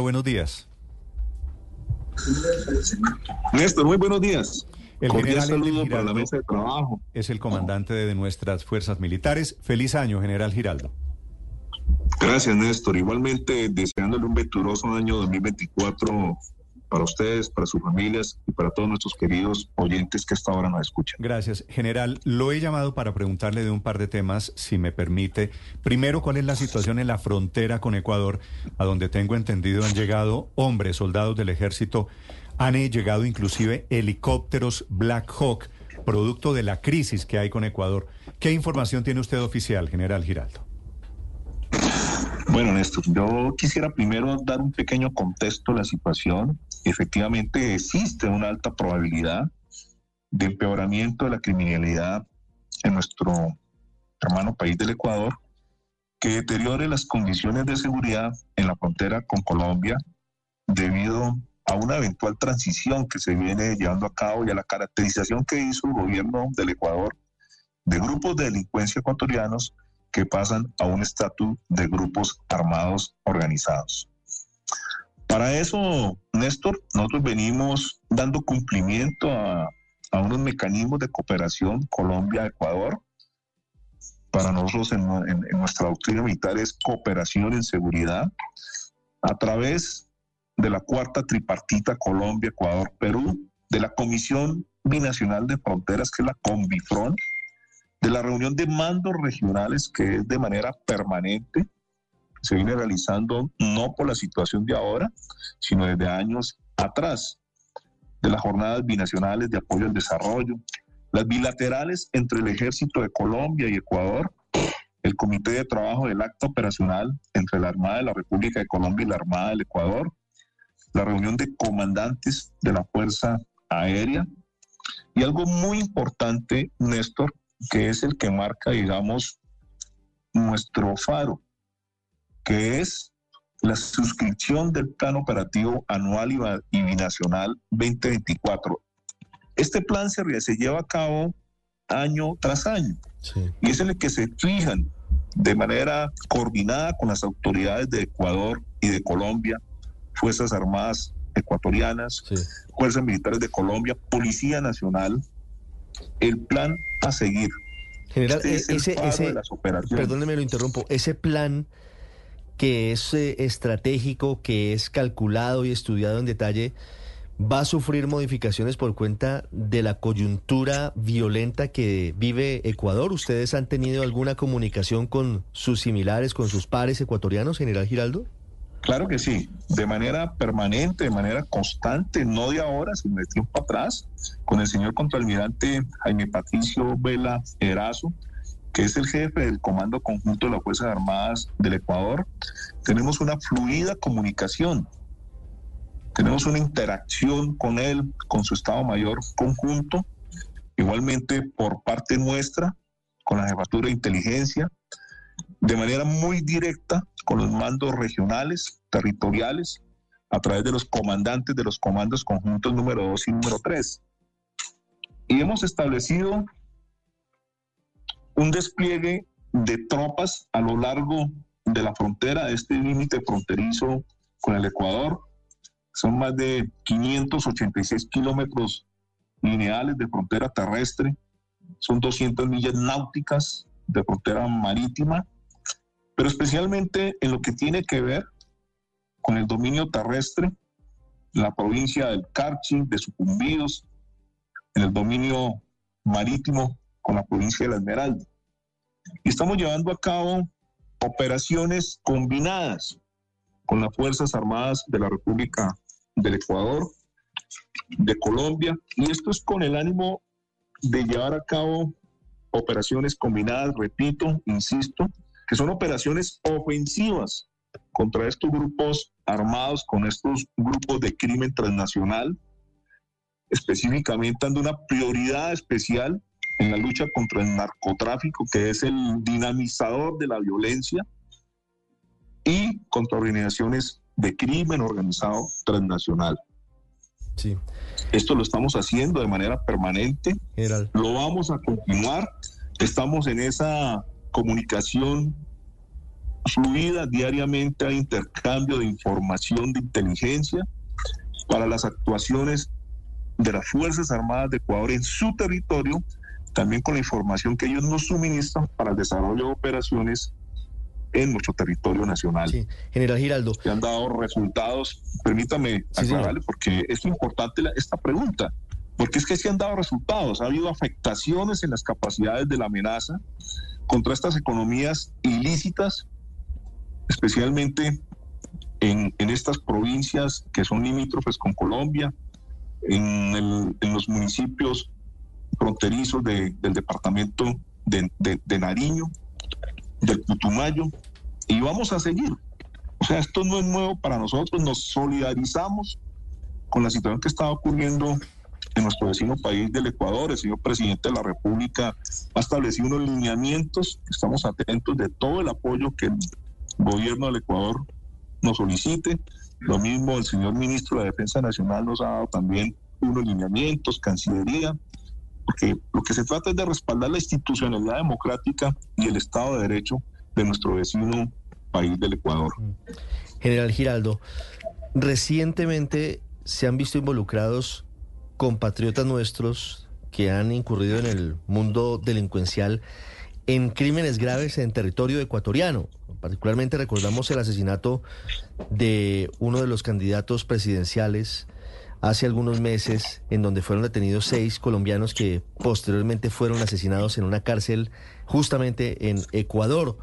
buenos días. Néstor, muy buenos días. El Cordial general saludo Elvin para la Giraldo mesa de trabajo. es el comandante de nuestras fuerzas militares. Feliz año, general Giraldo. Gracias, Néstor. Igualmente, deseándole un venturoso año 2024 para ustedes, para sus familias y para todos nuestros queridos oyentes que hasta ahora nos escuchan. Gracias. General, lo he llamado para preguntarle de un par de temas, si me permite. Primero, ¿cuál es la situación en la frontera con Ecuador, a donde tengo entendido han llegado hombres, soldados del ejército, han llegado inclusive helicópteros Black Hawk, producto de la crisis que hay con Ecuador? ¿Qué información tiene usted oficial, general Giraldo? Bueno, Néstor, yo quisiera primero dar un pequeño contexto de la situación. Efectivamente, existe una alta probabilidad de empeoramiento de la criminalidad en nuestro hermano país del Ecuador, que deteriore las condiciones de seguridad en la frontera con Colombia debido a una eventual transición que se viene llevando a cabo y a la caracterización que hizo el gobierno del Ecuador de grupos de delincuencia ecuatorianos que pasan a un estatus de grupos armados organizados. Para eso, Néstor, nosotros venimos dando cumplimiento a, a unos mecanismos de cooperación Colombia-Ecuador. Para nosotros en, en- en nuestra doctrina militar es cooperación en seguridad a través de la cuarta tripartita Colombia, Ecuador, Perú, de la Comisión Binacional de Fronteras, que es la COMBIFRON, de la reunión de mandos regionales, que es de manera permanente, se viene realizando no por la situación de ahora, sino desde años atrás, de las jornadas binacionales de apoyo al desarrollo, las bilaterales entre el ejército de Colombia y Ecuador, el comité de trabajo del acta operacional entre la Armada de la República de Colombia y la Armada del Ecuador, la reunión de comandantes de la Fuerza Aérea y algo muy importante, Néstor, que es el que marca, digamos, nuestro faro, que es la suscripción del Plan Operativo Anual y Binacional 2024. Este plan se, lleva a cabo año tras año Sí. y es en el que se fijan de manera coordinada con las autoridades de Ecuador y de Colombia, Fuerzas Armadas ecuatorianas, Sí. Fuerzas Militares de Colombia, Policía Nacional, el plan a seguir. General, Este es ese, ese, de las operaciones. perdóneme, lo interrumpo, ese plan que es eh, estratégico, que es calculado y estudiado en detalle, va a sufrir modificaciones por cuenta de la coyuntura violenta que vive Ecuador. ¿Ustedes han tenido alguna comunicación con sus similares, con sus pares ecuatorianos, general Giraldo? Claro que sí, de manera permanente, de manera constante, no de ahora, sino de tiempo atrás, con el señor contraalmirante Jaime Patricio Vela Erazo, que es el jefe del Comando Conjunto de las Fuerzas Armadas del Ecuador. Tenemos una fluida comunicación, tenemos una interacción con él, con su Estado Mayor conjunto, igualmente por parte nuestra, con la Jefatura de Inteligencia, de manera muy directa con los mandos regionales, territoriales, a través de los comandantes de los comandos conjuntos número 2 y número 3. Y hemos establecido un despliegue de tropas a lo largo de la frontera, este límite fronterizo con el Ecuador. Son más de 586 kilómetros lineales de frontera terrestre, son 200 millas náuticas de frontera marítima, pero especialmente en lo que tiene que ver con el dominio terrestre, en la provincia del Carchi, de Sucumbíos, en el dominio marítimo con la provincia de la Esmeralda. Y estamos llevando a cabo operaciones combinadas con las Fuerzas Armadas de la República del Ecuador, de Colombia, y esto es con el ánimo de llevar a cabo operaciones combinadas, repito, insisto, que son operaciones ofensivas contra estos grupos armados, con estos grupos de crimen transnacional, específicamente dando una prioridad especial en la lucha contra el narcotráfico, que es el dinamizador de la violencia, y contra organizaciones de crimen organizado transnacional. Sí. Esto lo estamos haciendo de manera permanente, General. lo vamos a continuar. Estamos en esa comunicación fluida diariamente hay intercambio de información de inteligencia para las actuaciones de las Fuerzas Armadas de Ecuador en su territorio, también con la información que ellos nos suministran para el desarrollo de operaciones en nuestro territorio nacional. Sí. General Giraldo. Que han dado resultados, permítame aclararle, porque es importante esta pregunta, porque es que sí han dado resultados, ha habido afectaciones en las capacidades de la amenaza contra estas economías ilícitas, especialmente en, estas provincias que son limítrofes con Colombia, en, los municipios fronterizos del departamento de, de, Nariño, del Putumayo, y vamos a seguir. O sea, esto no es nuevo para nosotros, nos solidarizamos con la situación que está ocurriendo en nuestro vecino país del Ecuador. El señor presidente de la República ha establecido unos lineamientos, estamos atentos de todo el apoyo que el gobierno del Ecuador nos solicite. Lo mismo el señor ministro de Defensa Nacional nos ha dado también unos lineamientos, Cancillería, porque lo que se trata es de respaldar la institucionalidad democrática y el Estado de Derecho de nuestro vecino país del Ecuador. General Giraldo, recientemente se han visto involucrados compatriotas nuestros que han incurrido en el mundo delincuencial en crímenes graves en territorio ecuatoriano. Particularmente recordamos el asesinato de uno de los candidatos presidenciales hace algunos meses, en donde fueron detenidos seis colombianos que posteriormente fueron asesinados en una cárcel justamente en Ecuador.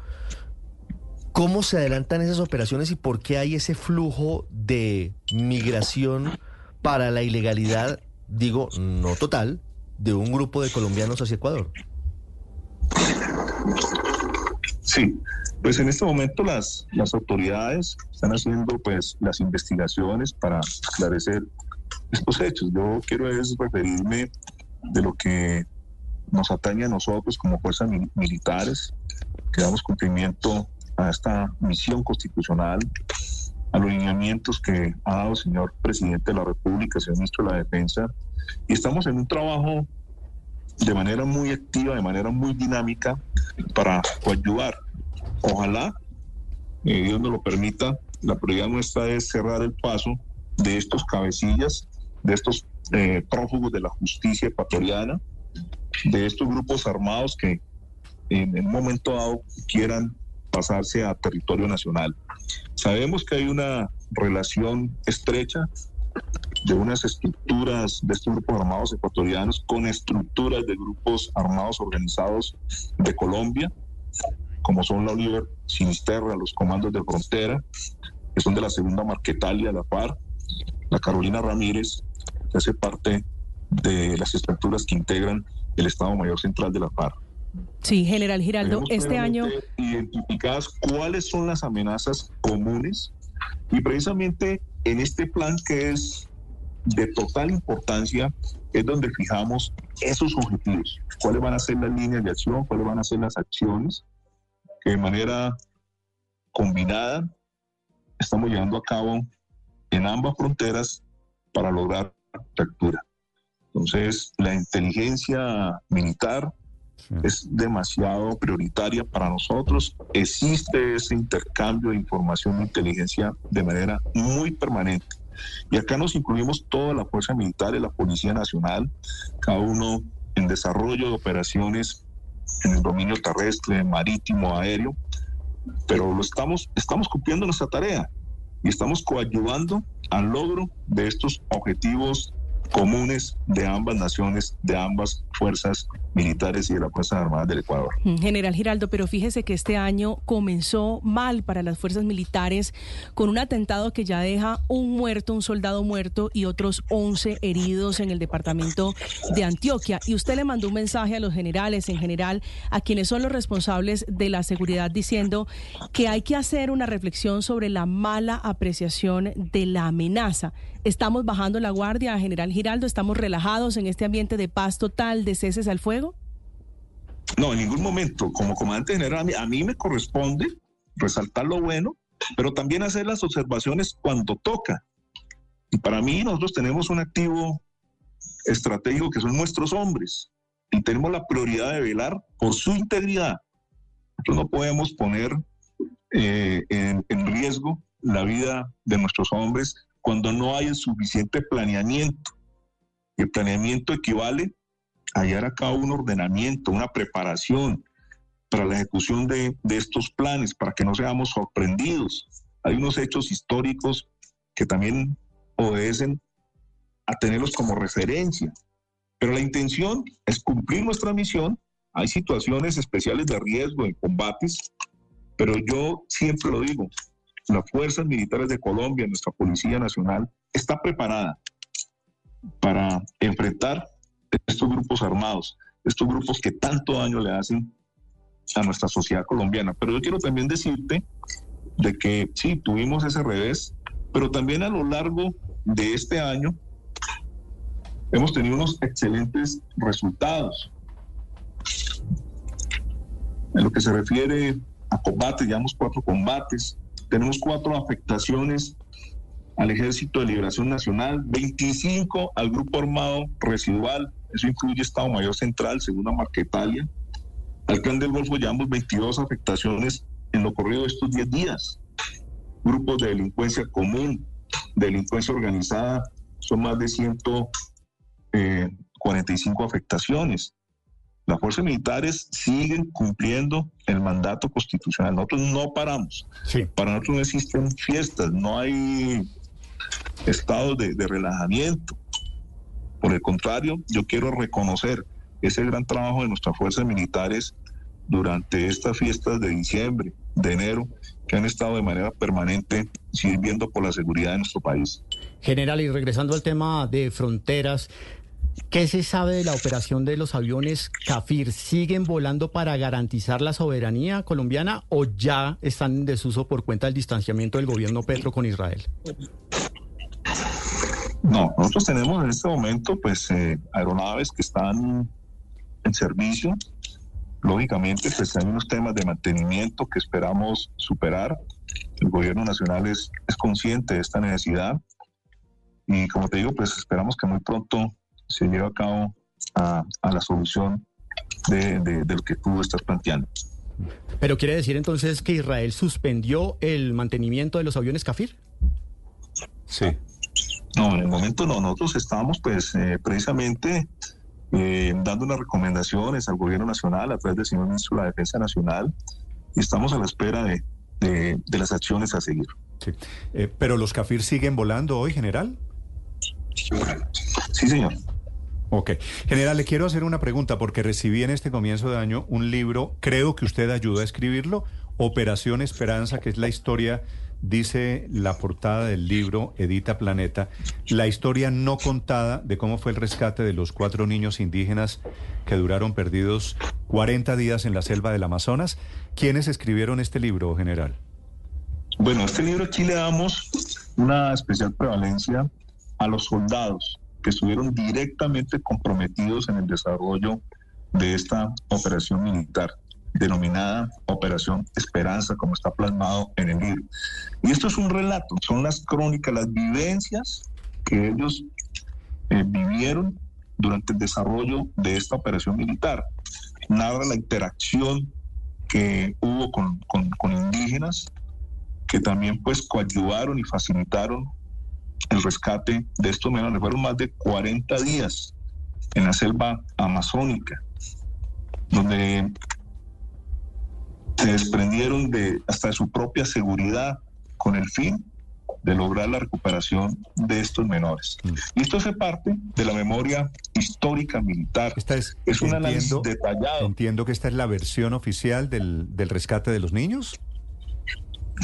¿Cómo se adelantan esas operaciones y por qué hay ese flujo de migración para la ilegalidad, digo, no total, de un grupo de colombianos hacia Ecuador? Sí, pues en este momento las, las autoridades están haciendo pues las investigaciones para esclarecer estos hechos. Yo quiero es referirme de lo que nos atañe a nosotros como fuerzas militares, que damos cumplimiento a esta misión constitucional, a los lineamientos que ha dado el señor presidente de la República, señor ministro de la Defensa, y estamos en un trabajo de manera muy activa, de manera muy dinámica, para ayudar. Ojalá, eh, Dios nos lo permita, la prioridad nuestra es cerrar el paso de estos cabecillas, de estos eh, prófugos de la justicia ecuatoriana, de estos grupos armados que en un momento dado quieran pasarse a territorio nacional. Sabemos que hay una relación estrecha de unas estructuras de estos grupos armados ecuatorianos con estructuras de grupos armados organizados de Colombia, como son la Oliver Sinisterra, los comandos de frontera, que son de la segunda Marquetalia, la FARC, la Carolina Ramírez, que hace parte de las estructuras que integran el Estado Mayor Central de la FARC. Sí, General Giraldo, este año... Identificadas cuáles son las amenazas comunes y precisamente en este plan que es de total importancia es donde fijamos esos objetivos, cuáles van a ser las líneas de acción, cuáles van a ser las acciones que de manera combinada estamos llevando a cabo en ambas fronteras para lograr captura. Entonces, la inteligencia militar es demasiado prioritaria para nosotros. Existe ese intercambio de información e inteligencia de manera muy permanente. Y acá nos incluimos toda la Fuerza Militar y la Policía Nacional, cada uno en desarrollo de operaciones en el dominio terrestre, marítimo, aéreo, pero lo estamos, estamos cumpliendo nuestra tarea y estamos coadyuvando al logro de estos objetivos comunes de ambas naciones, de ambas fuerzas militares y de las Fuerzas Armadas del Ecuador. Mm, General Giraldo, pero fíjese que este año comenzó mal para las fuerzas militares con un atentado que ya deja un muerto, un soldado muerto y otros 11 heridos en el departamento de Antioquia. Y usted le mandó un mensaje a los generales, en general, a quienes son los responsables de la seguridad, diciendo que hay que hacer una reflexión sobre la mala apreciación de la amenaza. ¿Estamos bajando la guardia, General Giraldo? ¿Estamos relajados en este ambiente de paz total, de ceses al fuego? No, en ningún momento. Como comandante general, a mí, me corresponde resaltar lo bueno, pero también hacer las observaciones cuando toca. Y para mí nosotros tenemos un activo estratégico que son nuestros hombres y tenemos la prioridad de velar por su integridad. Nosotros no podemos poner eh, en, en riesgo la vida de nuestros hombres cuando no hay el suficiente planeamiento. El planeamiento equivale a llevar a cabo un ordenamiento, una preparación para la ejecución de, de estos planes, para que no seamos sorprendidos. Hay unos hechos históricos que también obedecen a tenerlos como referencia. Pero la intención es cumplir nuestra misión. Hay situaciones especiales de riesgo en combates, pero yo siempre lo digo, las fuerzas militares de Colombia, nuestra Policía Nacional, está preparada para enfrentar estos grupos armados, estos grupos que tanto daño le hacen a nuestra sociedad colombiana. Pero yo quiero también decirte de que sí, tuvimos ese revés, pero también a lo largo de este año hemos tenido unos excelentes resultados. En lo que se refiere a combates, llevamos cuatro combates, tenemos cuatro afectaciones al Ejército de Liberación Nacional, 25 al Grupo Armado Residual, eso incluye Estado Mayor Central, Segunda Marquetalia. Al Clan del Golfo llevamos 22 afectaciones en lo corrido de estos 10 días. Grupos de delincuencia común, delincuencia organizada, son más de 145 afectaciones. Las fuerzas militares siguen cumpliendo el mandato constitucional. Nosotros no paramos. Para nosotros no existen fiestas, no hay estados de, de relajamiento. Por el contrario, yo quiero reconocer ese gran trabajo de nuestras fuerzas militares durante estas fiestas de diciembre, de enero, que han estado de manera permanente sirviendo por la seguridad de nuestro país. General, y regresando al tema de fronteras, ¿Qué se sabe de la operación de los aviones CAFIR? ¿Siguen volando para garantizar la soberanía colombiana o ya están en desuso por cuenta del distanciamiento del gobierno Petro con Israel? No, nosotros tenemos en este momento pues eh, aeronaves que están en servicio. Lógicamente pues hay unos temas de mantenimiento que esperamos superar. El gobierno nacional es, es consciente de esta necesidad y como te digo pues esperamos que muy pronto se lleve a cabo a, la solución de, de, lo que tú estás planteando. Pero quiere decir entonces que Israel suspendió el mantenimiento de los aviones Kafir? Sí. No, en el momento no. Nosotros estamos pues eh, precisamente eh, dando unas recomendaciones al gobierno nacional a través del señor ministro de la Defensa Nacional y estamos a la espera de, de, las acciones a seguir. Sí. Eh, ¿Pero los Kafir siguen volando hoy, general? Sí, señor. Ok. General, le quiero hacer una pregunta porque recibí en este comienzo de año un libro, creo que usted ayudó a escribirlo, Operación Esperanza, que es la historia, dice la portada del libro Edita Planeta, la historia no contada de cómo fue el rescate de los cuatro niños indígenas que duraron perdidos 40 días en la selva del Amazonas. ¿Quiénes escribieron este libro, general? Bueno, este libro aquí le damos una especial prevalencia a los soldados que estuvieron directamente comprometidos en el desarrollo de esta operación militar denominada Operación Esperanza, como está plasmado en el libro. Y esto es un relato, son las crónicas, las vivencias que ellos eh, vivieron durante el desarrollo de esta operación militar. Narra la interacción que hubo con, con, con indígenas que también pues coadyuvaron y facilitaron el rescate de estos menores. Fueron más de 40 días en la selva amazónica, donde se desprendieron de hasta de su propia seguridad con el fin de lograr la recuperación de estos menores. Mm. Y esto hace parte de la memoria histórica militar. Esta es, es un análisis detallado. Entiendo que esta es la versión oficial del, del rescate de los niños.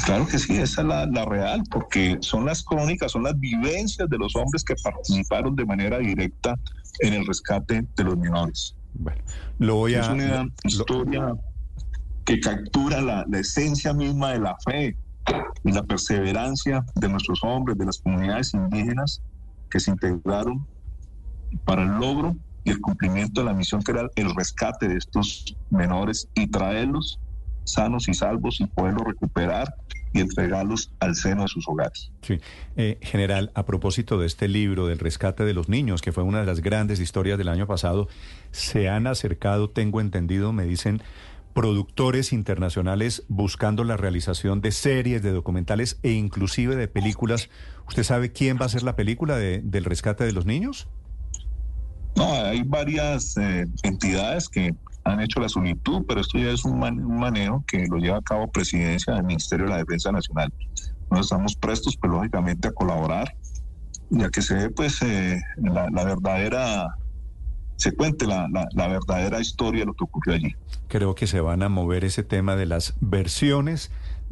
Claro que sí, esa es la, real, porque son las crónicas, son las vivencias de los hombres que participaron de manera directa en el rescate de los menores. Bueno, lo voy a... Es una historia que captura la, esencia misma de la fe y la perseverancia de nuestros hombres, de las comunidades indígenas que se integraron para el logro y el cumplimiento de la misión que era el rescate de estos menores y traerlos sanos y salvos y poderlos recuperar y entregarlos al seno de sus hogares. Sí. Eh, general, a propósito de este libro del rescate de los niños, que fue una de las grandes historias del año pasado, se han acercado, tengo entendido, me dicen, productores internacionales buscando la realización de series, de documentales e inclusive de películas. ¿Usted sabe quién va a hacer la película de, del rescate de los niños? No, hay varias eh, entidades que han hecho la solicitud, pero esto ya es un, manejo que lo lleva a cabo Presidencia del Ministerio de la Defensa Nacional. Nosotros estamos prestos, pues, lógicamente, a colaborar, ya que se ve, pues, eh, la, verdadera, se cuente la, la, verdadera historia de lo que ocurrió allí. Creo que se van a mover ese tema de las versiones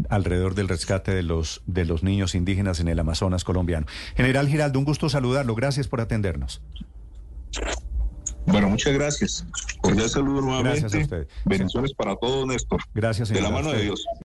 alrededor del rescate de los, de los niños indígenas en el Amazonas colombiano. General Giraldo, un gusto saludarlo. Gracias por atendernos. Bueno, muchas gracias. Cordial saludo nuevamente. Gracias a usted. Bendiciones para todos, Néstor. Gracias, De la mano de Dios.